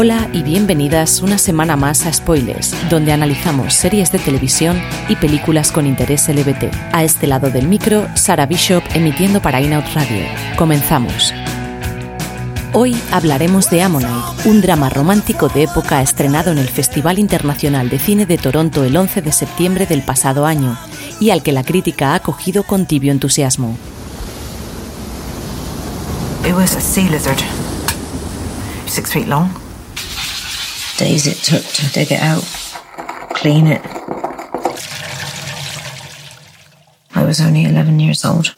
Hola y bienvenidas una semana más a Spoilers, donde analizamos series de televisión y películas con interés LBT. A este lado del micro, Sara Bishop emitiendo para Inout Radio. Comenzamos. Hoy hablaremos de Ammonite, un drama romántico de época estrenado en el Festival Internacional de Cine de Toronto el 11 de septiembre del pasado año y al que la crítica ha acogido con tibio entusiasmo. It was a sea lizard, six feet long. Days it took to dig it out, clean it. I was only 11 years old.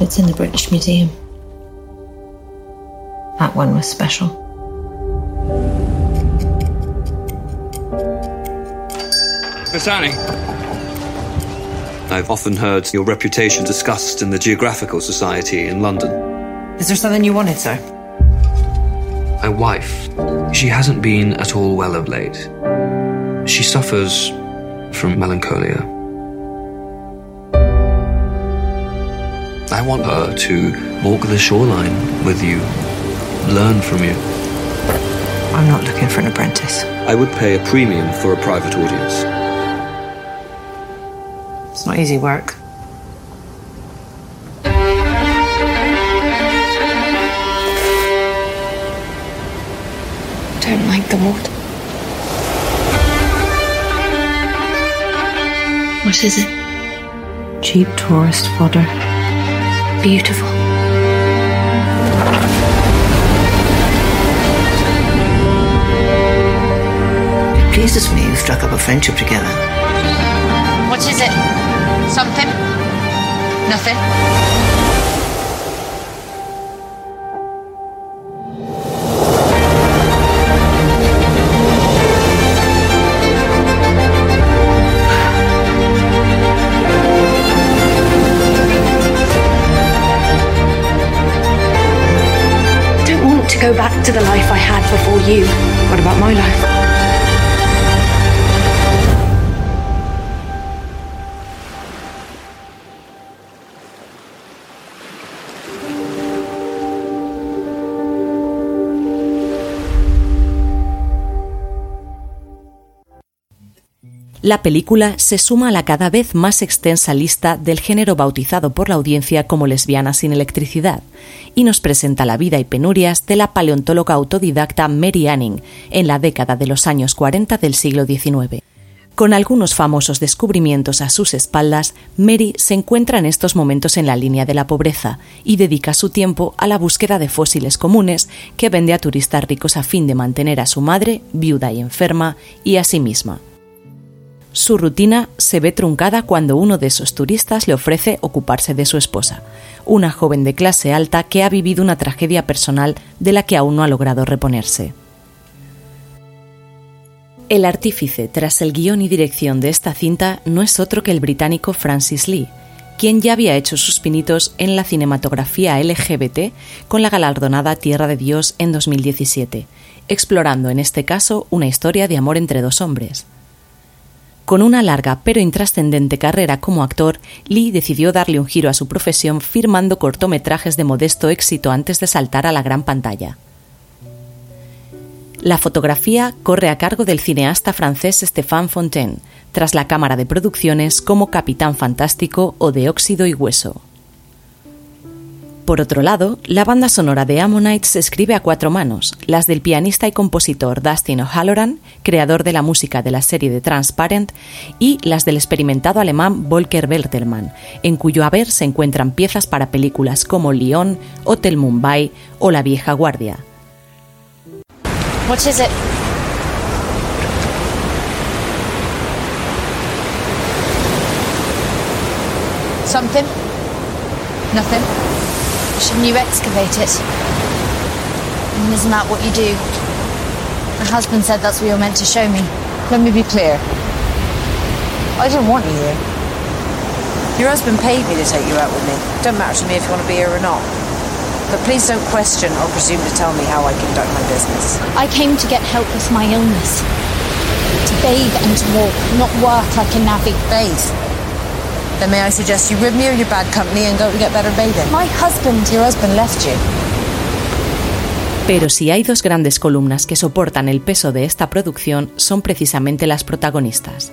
It's in the British Museum. That one was special. Miss Annie. I've often heard your reputation discussed in the Geographical Society in London. Is there something you wanted, sir? My wife, she hasn't been at all well of late. She suffers from melancholia. I want her to walk the shoreline with you, learn from you. I'm not looking for an apprentice. I would pay a premium for a private audience. It's not easy work. Don't like the water. What is it? Cheap tourist fodder. Beautiful. It pleases me you've struck up a friendship together. What is it? Something? Nothing? You. What about my life? La película se suma a la cada vez más extensa lista del género bautizado por la audiencia como lesbiana sin electricidad y nos presenta la vida y penurias de la paleontóloga autodidacta Mary Anning en la década de los años 40 del siglo XIX. Con algunos famosos descubrimientos a sus espaldas, Mary se encuentra en estos momentos en la línea de la pobreza y dedica su tiempo a la búsqueda de fósiles comunes que vende a turistas ricos a fin de mantener a su madre, viuda y enferma, y a sí misma. Su rutina se ve truncada cuando uno de esos turistas le ofrece ocuparse de su esposa, una joven de clase alta que ha vivido una tragedia personal de la que aún no ha logrado reponerse. El artífice tras el guion y dirección de esta cinta no es otro que el británico Francis Lee, quien ya había hecho sus pinitos en la cinematografía LGBT con la galardonada Tierra de Dios en 2017, explorando en este caso una historia de amor entre dos hombres. Con una larga pero intrascendente carrera como actor, Lee decidió darle un giro a su profesión firmando cortometrajes de modesto éxito antes de saltar a la gran pantalla. La fotografía corre a cargo del cineasta francés Stéphane Fontaine, tras la cámara de producciones como Capitán Fantástico o de Óxido y Hueso. Por otro lado, la banda sonora de Ammonite se escribe a cuatro manos, las del pianista y compositor Dustin O'Halloran, creador de la música de la serie de Transparent, y las del experimentado alemán Volker Bertelmann, en cuyo haber se encuentran piezas para películas como Lyon, Hotel Mumbai o La vieja guardia. Nothing? Shouldn't you excavate it? And isn't that what you do? My husband said that's what you're meant to show me. Let me be clear. I didn't want you here. Your husband paid me to take you out with me. Don't matter to me if you want to be here or not. But please don't question or presume to tell me how I conduct my business. I came to get help with my illness. To bathe and to walk, not work like a navvy. Bathe? Then may I suggest you rid me of your bad company and go to get better bathing? My husband... Your husband left you. Pero si hay dos grandes columnas que soportan el peso de esta producción, son precisamente las protagonistas.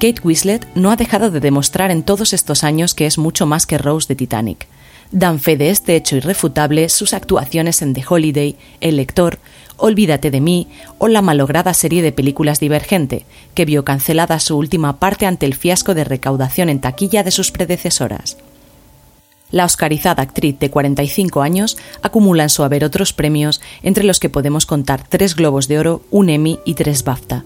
Kate Winslet no ha dejado de demostrar en todos estos años que es mucho más que Rose de Titanic. Dan fe de este hecho irrefutable sus actuaciones en The Holiday, El lector, Olvídate de mí o la malograda serie de películas Divergente, que vio cancelada su última parte ante el fiasco de recaudación en taquilla de sus predecesoras. La oscarizada actriz de 45 años acumula en su haber otros premios, entre los que podemos contar tres Globos de Oro, un Emmy y tres BAFTA.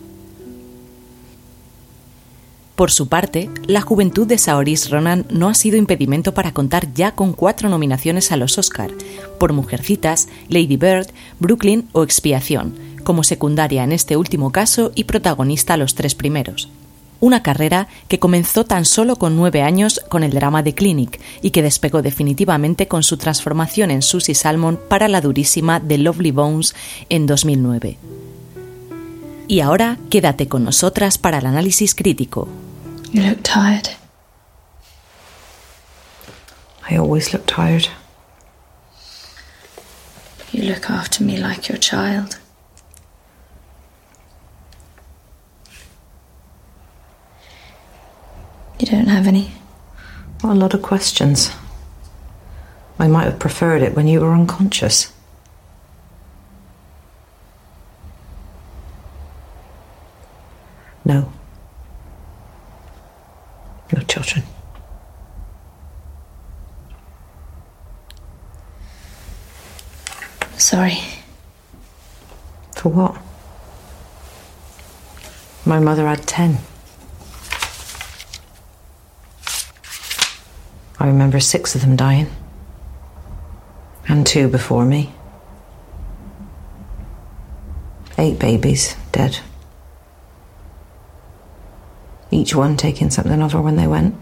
Por su parte, la juventud de Saoirse Ronan no ha sido impedimento para contar ya con cuatro nominaciones a los Oscar, por Mujercitas, Lady Bird, Brooklyn o Expiación, como secundaria en este último caso y protagonista a los tres primeros. Una carrera que comenzó tan solo con nueve años con el drama de Clinic y que despegó definitivamente con su transformación en Susie Salmon para la durísima The Lovely Bones en 2009. Y ahora quédate con nosotras para el análisis crítico. You look tired. I always look tired. You look after me like your child. You don't have any? A lot of questions. I might have preferred it when you were unconscious. No. No children. Sorry. For what? My mother had ten. I remember six of them dying. And two before me. Eight babies dead. Each one taking something of her when they went.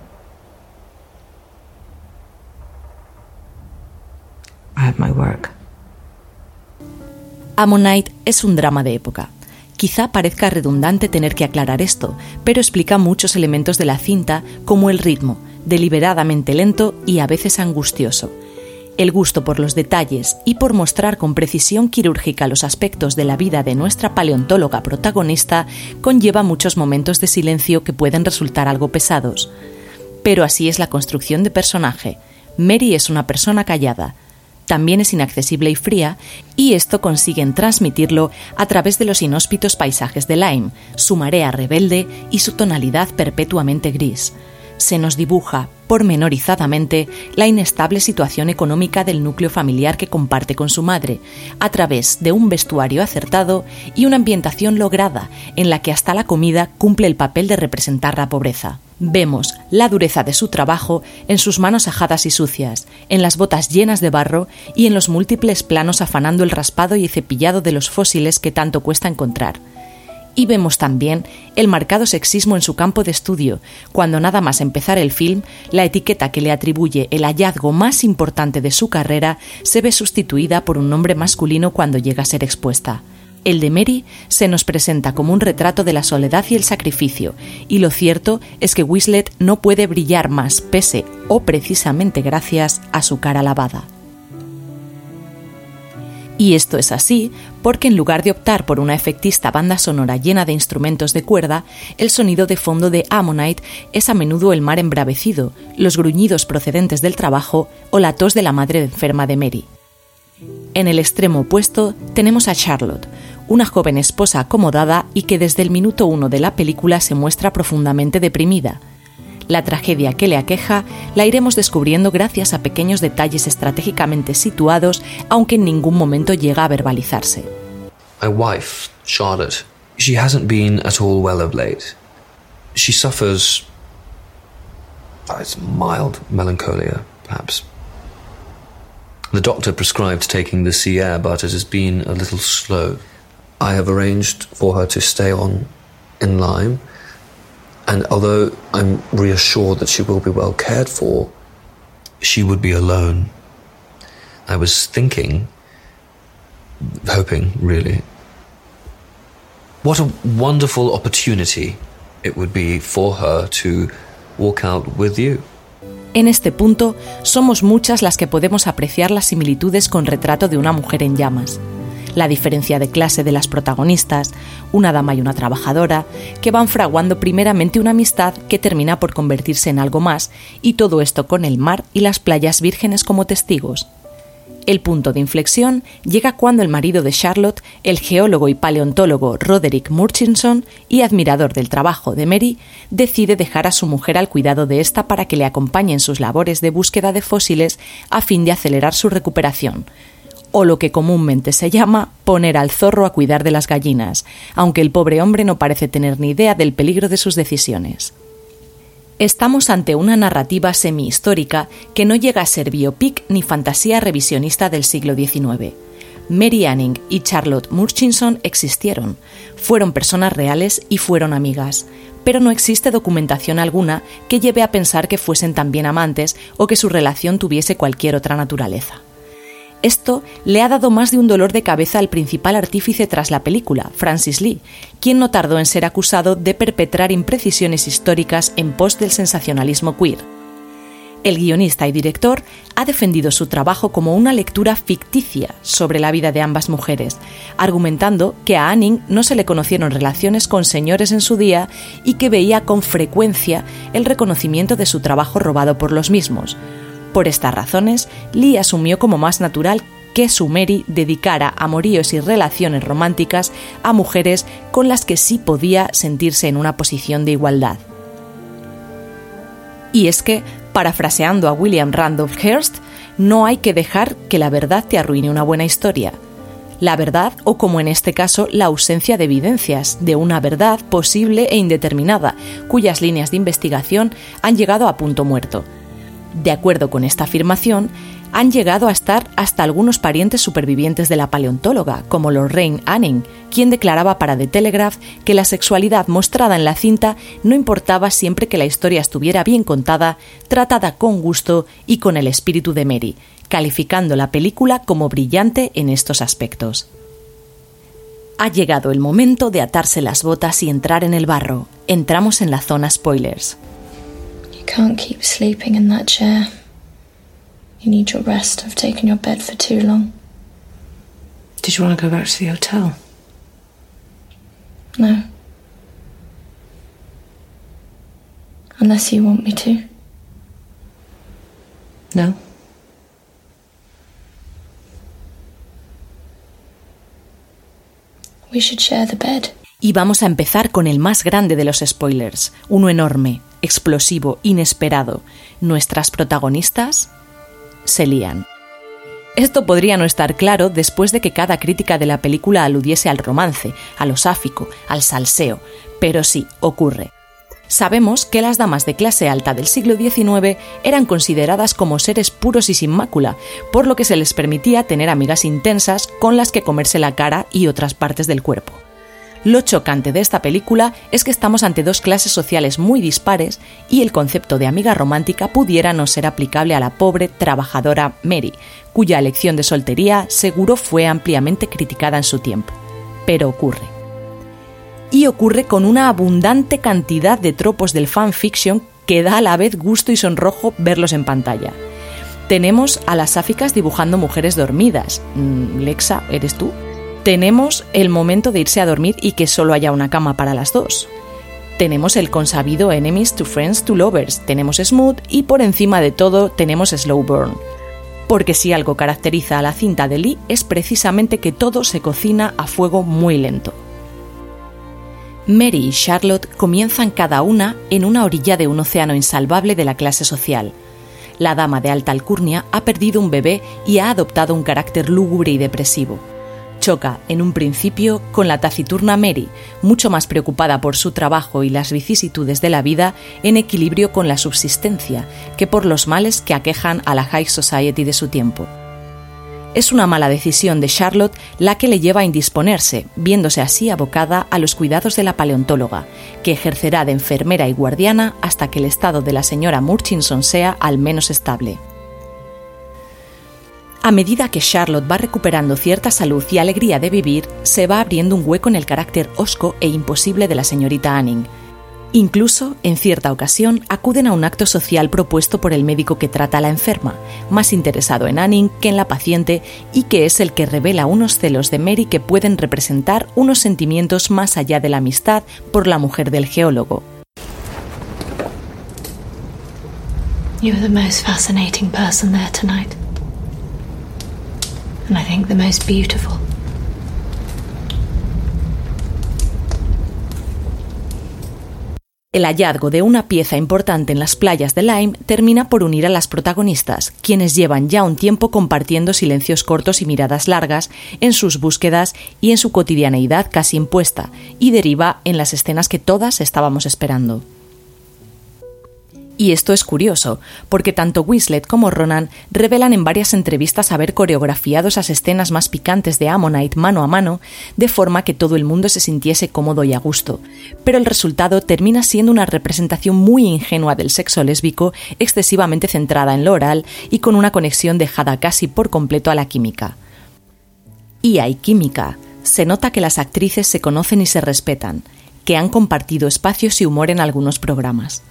Ammonite es un drama de época. Quizá parezca redundante tener que aclarar esto, pero explica muchos elementos de la cinta, como el ritmo, deliberadamente lento y a veces angustioso. El gusto por los detalles y por mostrar con precisión quirúrgica los aspectos de la vida de nuestra paleontóloga protagonista conlleva muchos momentos de silencio que pueden resultar algo pesados. Pero así es la construcción de personaje. Mary es una persona callada, también es inaccesible y fría, y esto consiguen transmitirlo a través de los inhóspitos paisajes de Lyme, su marea rebelde y su tonalidad perpetuamente gris se nos dibuja pormenorizadamente la inestable situación económica del núcleo familiar que comparte con su madre, a través de un vestuario acertado y una ambientación lograda en la que hasta la comida cumple el papel de representar la pobreza. Vemos la dureza de su trabajo en sus manos ajadas y sucias, en las botas llenas de barro y en los múltiples planos afanando el raspado y cepillado de los fósiles que tanto cuesta encontrar y vemos también el marcado sexismo en su campo de estudio, cuando nada más empezar el film, la etiqueta que le atribuye el hallazgo más importante de su carrera se ve sustituida por un nombre masculino cuando llega a ser expuesta. El de Mary se nos presenta como un retrato de la soledad y el sacrificio, y lo cierto es que Wislet no puede brillar más pese o precisamente gracias a su cara lavada. Y esto es así porque en lugar de optar por una efectista banda sonora llena de instrumentos de cuerda, el sonido de fondo de Ammonite es a menudo el mar embravecido, los gruñidos procedentes del trabajo o la tos de la madre enferma de Mary. En el extremo opuesto tenemos a Charlotte, una joven esposa acomodada y que desde el minuto uno de la película se muestra profundamente deprimida, la tragedia que le aqueja la iremos descubriendo gracias a pequeños detalles estratégicamente situados, aunque en ningún momento llega a verbalizarse. My wife, Charlotte, she hasn't been at all well of late. She suffers it's mild melancholia, perhaps. The doctor prescribed taking the sea air, but it has been a little slow. I have arranged for her to stay on in Lyme, and although I'm reassured that she will be well cared for, she would be alone. I was thinking, hoping really, what a wonderful opportunity it would be for her to walk out with you. En este punto, somos muchas las que podemos apreciar las similitudes con Retrato de una mujer en llamas. La diferencia de clase de las protagonistas, una dama y una trabajadora, que van fraguando primeramente una amistad que termina por convertirse en algo más, y todo esto con el mar y las playas vírgenes como testigos. El punto de inflexión llega cuando el marido de Charlotte, el geólogo y paleontólogo Roderick Murchison y admirador del trabajo de Mary, decide dejar a su mujer al cuidado de esta para que le acompañe en sus labores de búsqueda de fósiles a fin de acelerar su recuperación, o lo que comúnmente se llama poner al zorro a cuidar de las gallinas, aunque el pobre hombre no parece tener ni idea del peligro de sus decisiones. Estamos ante una narrativa semi-histórica que no llega a ser biopic ni fantasía revisionista del siglo XIX. Mary Anning y Charlotte Murchison existieron, fueron personas reales y fueron amigas, pero no existe documentación alguna que lleve a pensar que fuesen también amantes o que su relación tuviese cualquier otra naturaleza. Esto le ha dado más de un dolor de cabeza al principal artífice tras la película, Francis Lee, quien no tardó en ser acusado de perpetrar imprecisiones históricas en pos del sensacionalismo queer. El guionista y director ha defendido su trabajo como una lectura ficticia sobre la vida de ambas mujeres, argumentando que a Anning no se le conocieron relaciones con señores en su día y que veía con frecuencia el reconocimiento de su trabajo robado por los mismos, por estas razones, Lee asumió como más natural que su Mary dedicara amoríos y relaciones románticas a mujeres con las que sí podía sentirse en una posición de igualdad. Y es que, parafraseando a William Randolph Hearst, no hay que dejar que la verdad te arruine una buena historia. La verdad, o como en este caso, la ausencia de evidencias de una verdad posible e indeterminada, cuyas líneas de investigación han llegado a punto muerto. De acuerdo con esta afirmación, han llegado a estar hasta algunos parientes supervivientes de la paleontóloga, como Lorraine Anning, quien declaraba para The Telegraph que la sexualidad mostrada en la cinta no importaba siempre que la historia estuviera bien contada, tratada con gusto y con el espíritu de Mary, calificando la película como brillante en estos aspectos. Ha llegado el momento de atarse las botas y entrar en el barro. Entramos en la zona spoilers. Can't keep sleeping in that chair. You need your rest. I've taken your bed for too long. Did you want to go back to the hotel? No. Unless you want me to. No. We should share the bed. Y vamos a empezar con el más grande de los spoilers, uno enorme, explosivo, inesperado. Nuestras protagonistas se lían. Esto podría no estar claro después de que cada crítica de la película aludiese al romance, a lo sáfico, al salseo, pero sí, ocurre. Sabemos que las damas de clase alta del siglo XIX eran consideradas como seres puros y sin mácula, por lo que se les permitía tener amigas intensas con las que comerse la cara y otras partes del cuerpo. Lo chocante de esta película es que estamos ante dos clases sociales muy dispares y el concepto de amiga romántica pudiera no ser aplicable a la pobre trabajadora Mary, cuya elección de soltería seguro fue ampliamente criticada en su tiempo. Pero ocurre. Y ocurre con una abundante cantidad de tropos del fanfiction que da a la vez gusto y sonrojo verlos en pantalla. Tenemos a las sáficas dibujando mujeres dormidas. Mm, Lexa, ¿eres tú? Tenemos el momento de irse a dormir y que solo haya una cama para las dos. Tenemos el consabido Enemies to Friends to Lovers, tenemos Smooth y por encima de todo tenemos Slow Burn. Porque si algo caracteriza a la cinta de Lee es precisamente que todo se cocina a fuego muy lento. Mary y Charlotte comienzan cada una en una orilla de un océano insalvable de la clase social. La dama de alta alcurnia ha perdido un bebé y ha adoptado un carácter lúgubre y depresivo choca en un principio con la taciturna Mary, mucho más preocupada por su trabajo y las vicisitudes de la vida en equilibrio con la subsistencia que por los males que aquejan a la high society de su tiempo. Es una mala decisión de Charlotte la que le lleva a indisponerse, viéndose así abocada a los cuidados de la paleontóloga, que ejercerá de enfermera y guardiana hasta que el estado de la señora Murchison sea al menos estable. A medida que Charlotte va recuperando cierta salud y alegría de vivir, se va abriendo un hueco en el carácter hosco e imposible de la señorita Anning, Incluso, en cierta ocasión, acuden a un acto social propuesto por el médico que trata a la enferma, más interesado en Anning que en la paciente y que es el que revela unos celos de Mary que pueden representar unos sentimientos más allá de la amistad por la mujer del geólogo. The most fascinating person there tonight. El hallazgo de una pieza importante en las playas de Lyme termina por unir a las protagonistas, quienes llevan ya un tiempo compartiendo silencios cortos y miradas largas en sus búsquedas y en su cotidianeidad casi impuesta, y deriva en las escenas que todas estábamos esperando. Y esto es curioso, porque tanto Winslet como Ronan revelan en varias entrevistas haber coreografiado esas escenas más picantes de Ammonite mano a mano, de forma que todo el mundo se sintiese cómodo y a gusto. Pero el resultado termina siendo una representación muy ingenua del sexo lésbico, excesivamente centrada en lo oral y con una conexión dejada casi por completo a la química. Y hay química. Se nota que las actrices se conocen y se respetan, que han compartido espacios y humor en algunos programas.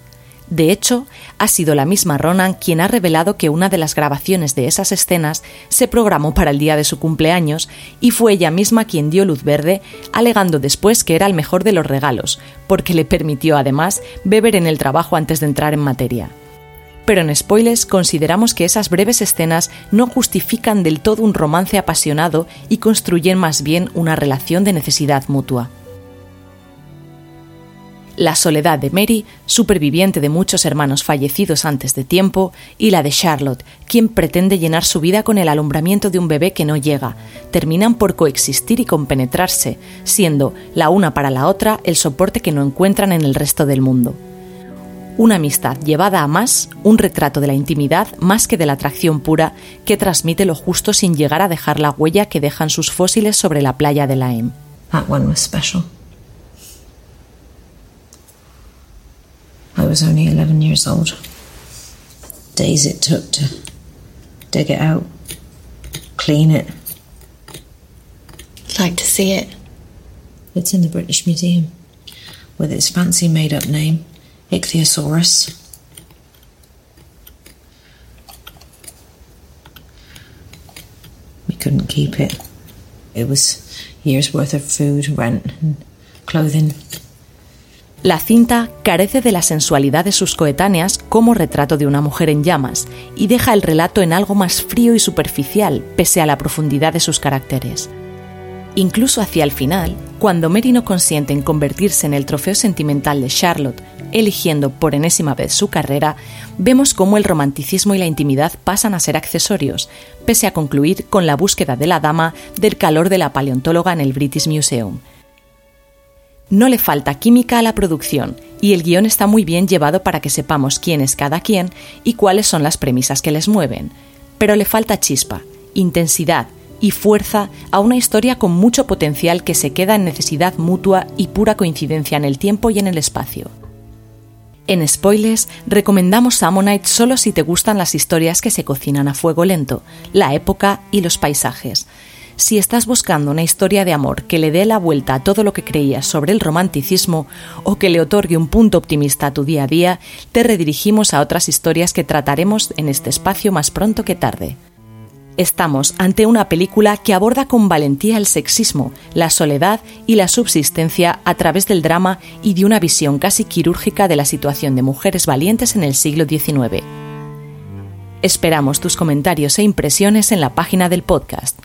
De hecho, ha sido la misma Ronan quien ha revelado que una de las grabaciones de esas escenas se programó para el día de su cumpleaños y fue ella misma quien dio luz verde, alegando después que era el mejor de los regalos, porque le permitió además beber en el trabajo antes de entrar en materia. Pero en spoilers consideramos que esas breves escenas no justifican del todo un romance apasionado y construyen más bien una relación de necesidad mutua. La soledad de Mary, superviviente de muchos hermanos fallecidos antes de tiempo, y la de Charlotte, quien pretende llenar su vida con el alumbramiento de un bebé que no llega, terminan por coexistir y compenetrarse, siendo la una para la otra el soporte que no encuentran en el resto del mundo. Una amistad llevada a más, un retrato de la intimidad más que de la atracción pura que transmite lo justo sin llegar a dejar la huella que dejan sus fósiles sobre la playa de Laem. That. I was only 11 years old. Days it took to dig it out, clean it. I'd like to see it. It's in the British Museum with its fancy made up name, Ichthyosaurus. We couldn't keep it. It was years worth of food, rent, and clothing. La cinta carece de la sensualidad de sus coetáneas como retrato de una mujer en llamas y deja el relato en algo más frío y superficial pese a la profundidad de sus caracteres. Incluso hacia el final, cuando Mary no consiente en convertirse en el trofeo sentimental de Charlotte, eligiendo por enésima vez su carrera, vemos cómo el romanticismo y la intimidad pasan a ser accesorios, pese a concluir con la búsqueda de la dama del calor de la paleontóloga en el British Museum, no le falta química a la producción y el guion está muy bien llevado para que sepamos quién es cada quien y cuáles son las premisas que les mueven. Pero le falta chispa, intensidad y fuerza a una historia con mucho potencial que se queda en necesidad mutua y pura coincidencia en el tiempo y en el espacio. En Spoilers recomendamos Ammonite solo si te gustan las historias que se cocinan a fuego lento, la época y los paisajes si estás buscando una historia de amor que le dé la vuelta a todo lo que creías sobre el romanticismo o que le otorgue un punto optimista a tu día a día, te redirigimos a otras historias que trataremos en este espacio más pronto que tarde. Estamos ante una película que aborda con valentía el sexismo, la soledad y la subsistencia a través del drama y de una visión casi quirúrgica de la situación de mujeres valientes en el siglo XIX. Esperamos tus comentarios e impresiones en la página del podcast.